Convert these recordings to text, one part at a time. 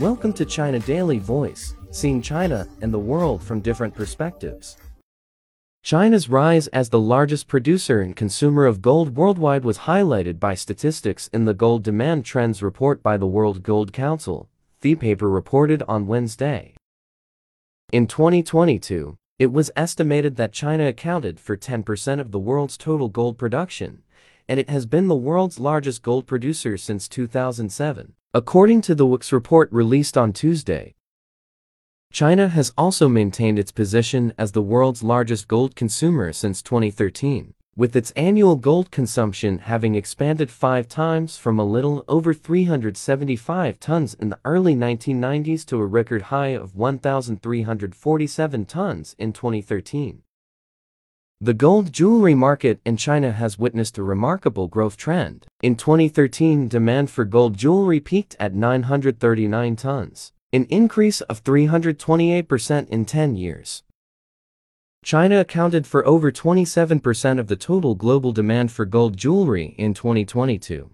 Welcome to China Daily Voice, seeing China and the world from different perspectives. China's rise as the largest producer and consumer of gold worldwide was highlighted by statistics in the Gold Demand Trends report by the World Gold Council, ThePaper reported on Wednesday. In 2022, it was estimated that China accounted for 10% of the world's total gold production, and it has been the world's largest gold producer since 2007, according to the WGC's report released on Tuesday. China has also maintained its position as the world's largest gold consumer since 2013 with its annual gold consumption having expanded five times from a little over 375 tons in the early 1990s to a record high of 1,347 tons in 2013. The gold jewelry market in China has witnessed a remarkable growth trend. In 2013, demand for gold jewelry peaked at 939 tons, an increase of 328% in 10 years. China accounted for over 27% of the total global demand for gold jewelry in 2022.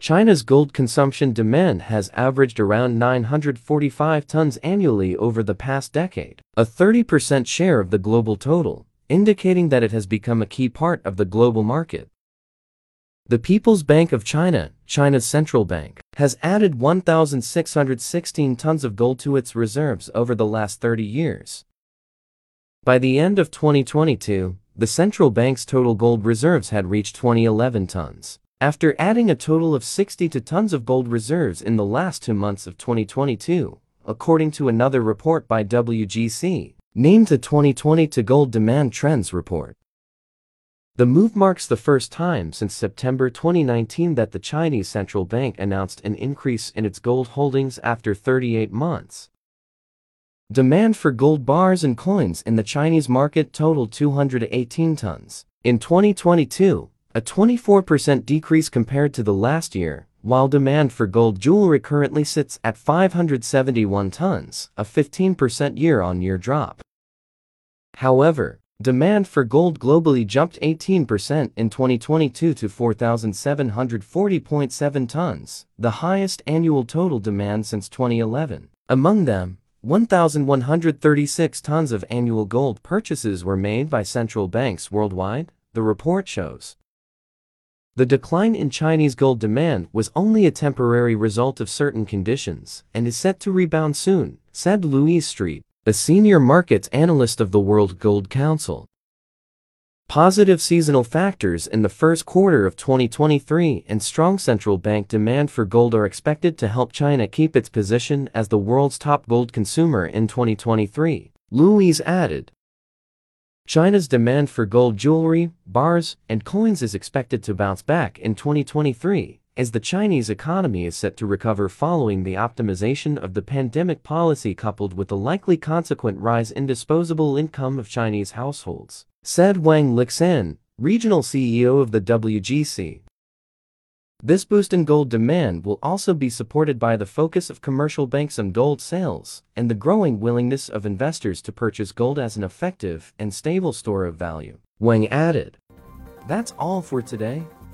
China's gold consumption demand has averaged around 945 tons annually over the past decade, a 30% share of the global total, indicating that it has become a key part of the global market. The People's Bank of China, China's central bank, has added 1,616 tons of gold to its reserves over the last 30 years, by the end of 2022, the central bank's total gold reserves had reached 2011 tons. After adding a total of 62 tons of gold reserves in the last two months of 2022, according to another report by WGC, named the 2022 Gold Demand Trends Report. The move marks the first time since September 2019 that the Chinese central bank announced an increase in its gold holdings after 38 months. Demand for gold bars and coins in the Chinese market totaled 218 tons. In 2022, a 24% decrease compared to the last year, while demand for gold jewelry currently sits at 571 tons, a 15% year-on-year drop. However, demand for gold globally jumped 18% in 2022 to 4,740.7 tons, the highest annual total demand since 2011. Among them, 1,136 tons of annual gold purchases were made by central banks worldwide, the report shows. The decline in Chinese gold demand was only a temporary result of certain conditions and is set to rebound soon, said Louise Street, a senior markets analyst of the World Gold Council. Positive seasonal factors in the first quarter of 2023 and strong central bank demand for gold are expected to help China keep its position as the world's top gold consumer in 2023, Louise added. China's demand for gold jewelry, bars, and coins is expected to bounce back in 2023 as the Chinese economy is set to recover following the optimization of the pandemic policy coupled with the likely consequent rise in disposable income of Chinese households said Wang Lixin, regional CEO of the WGC. This boost in gold demand will also be supported by the focus of commercial banks on gold sales and the growing willingness of investors to purchase gold as an effective and stable store of value. Wang added. That's all for today.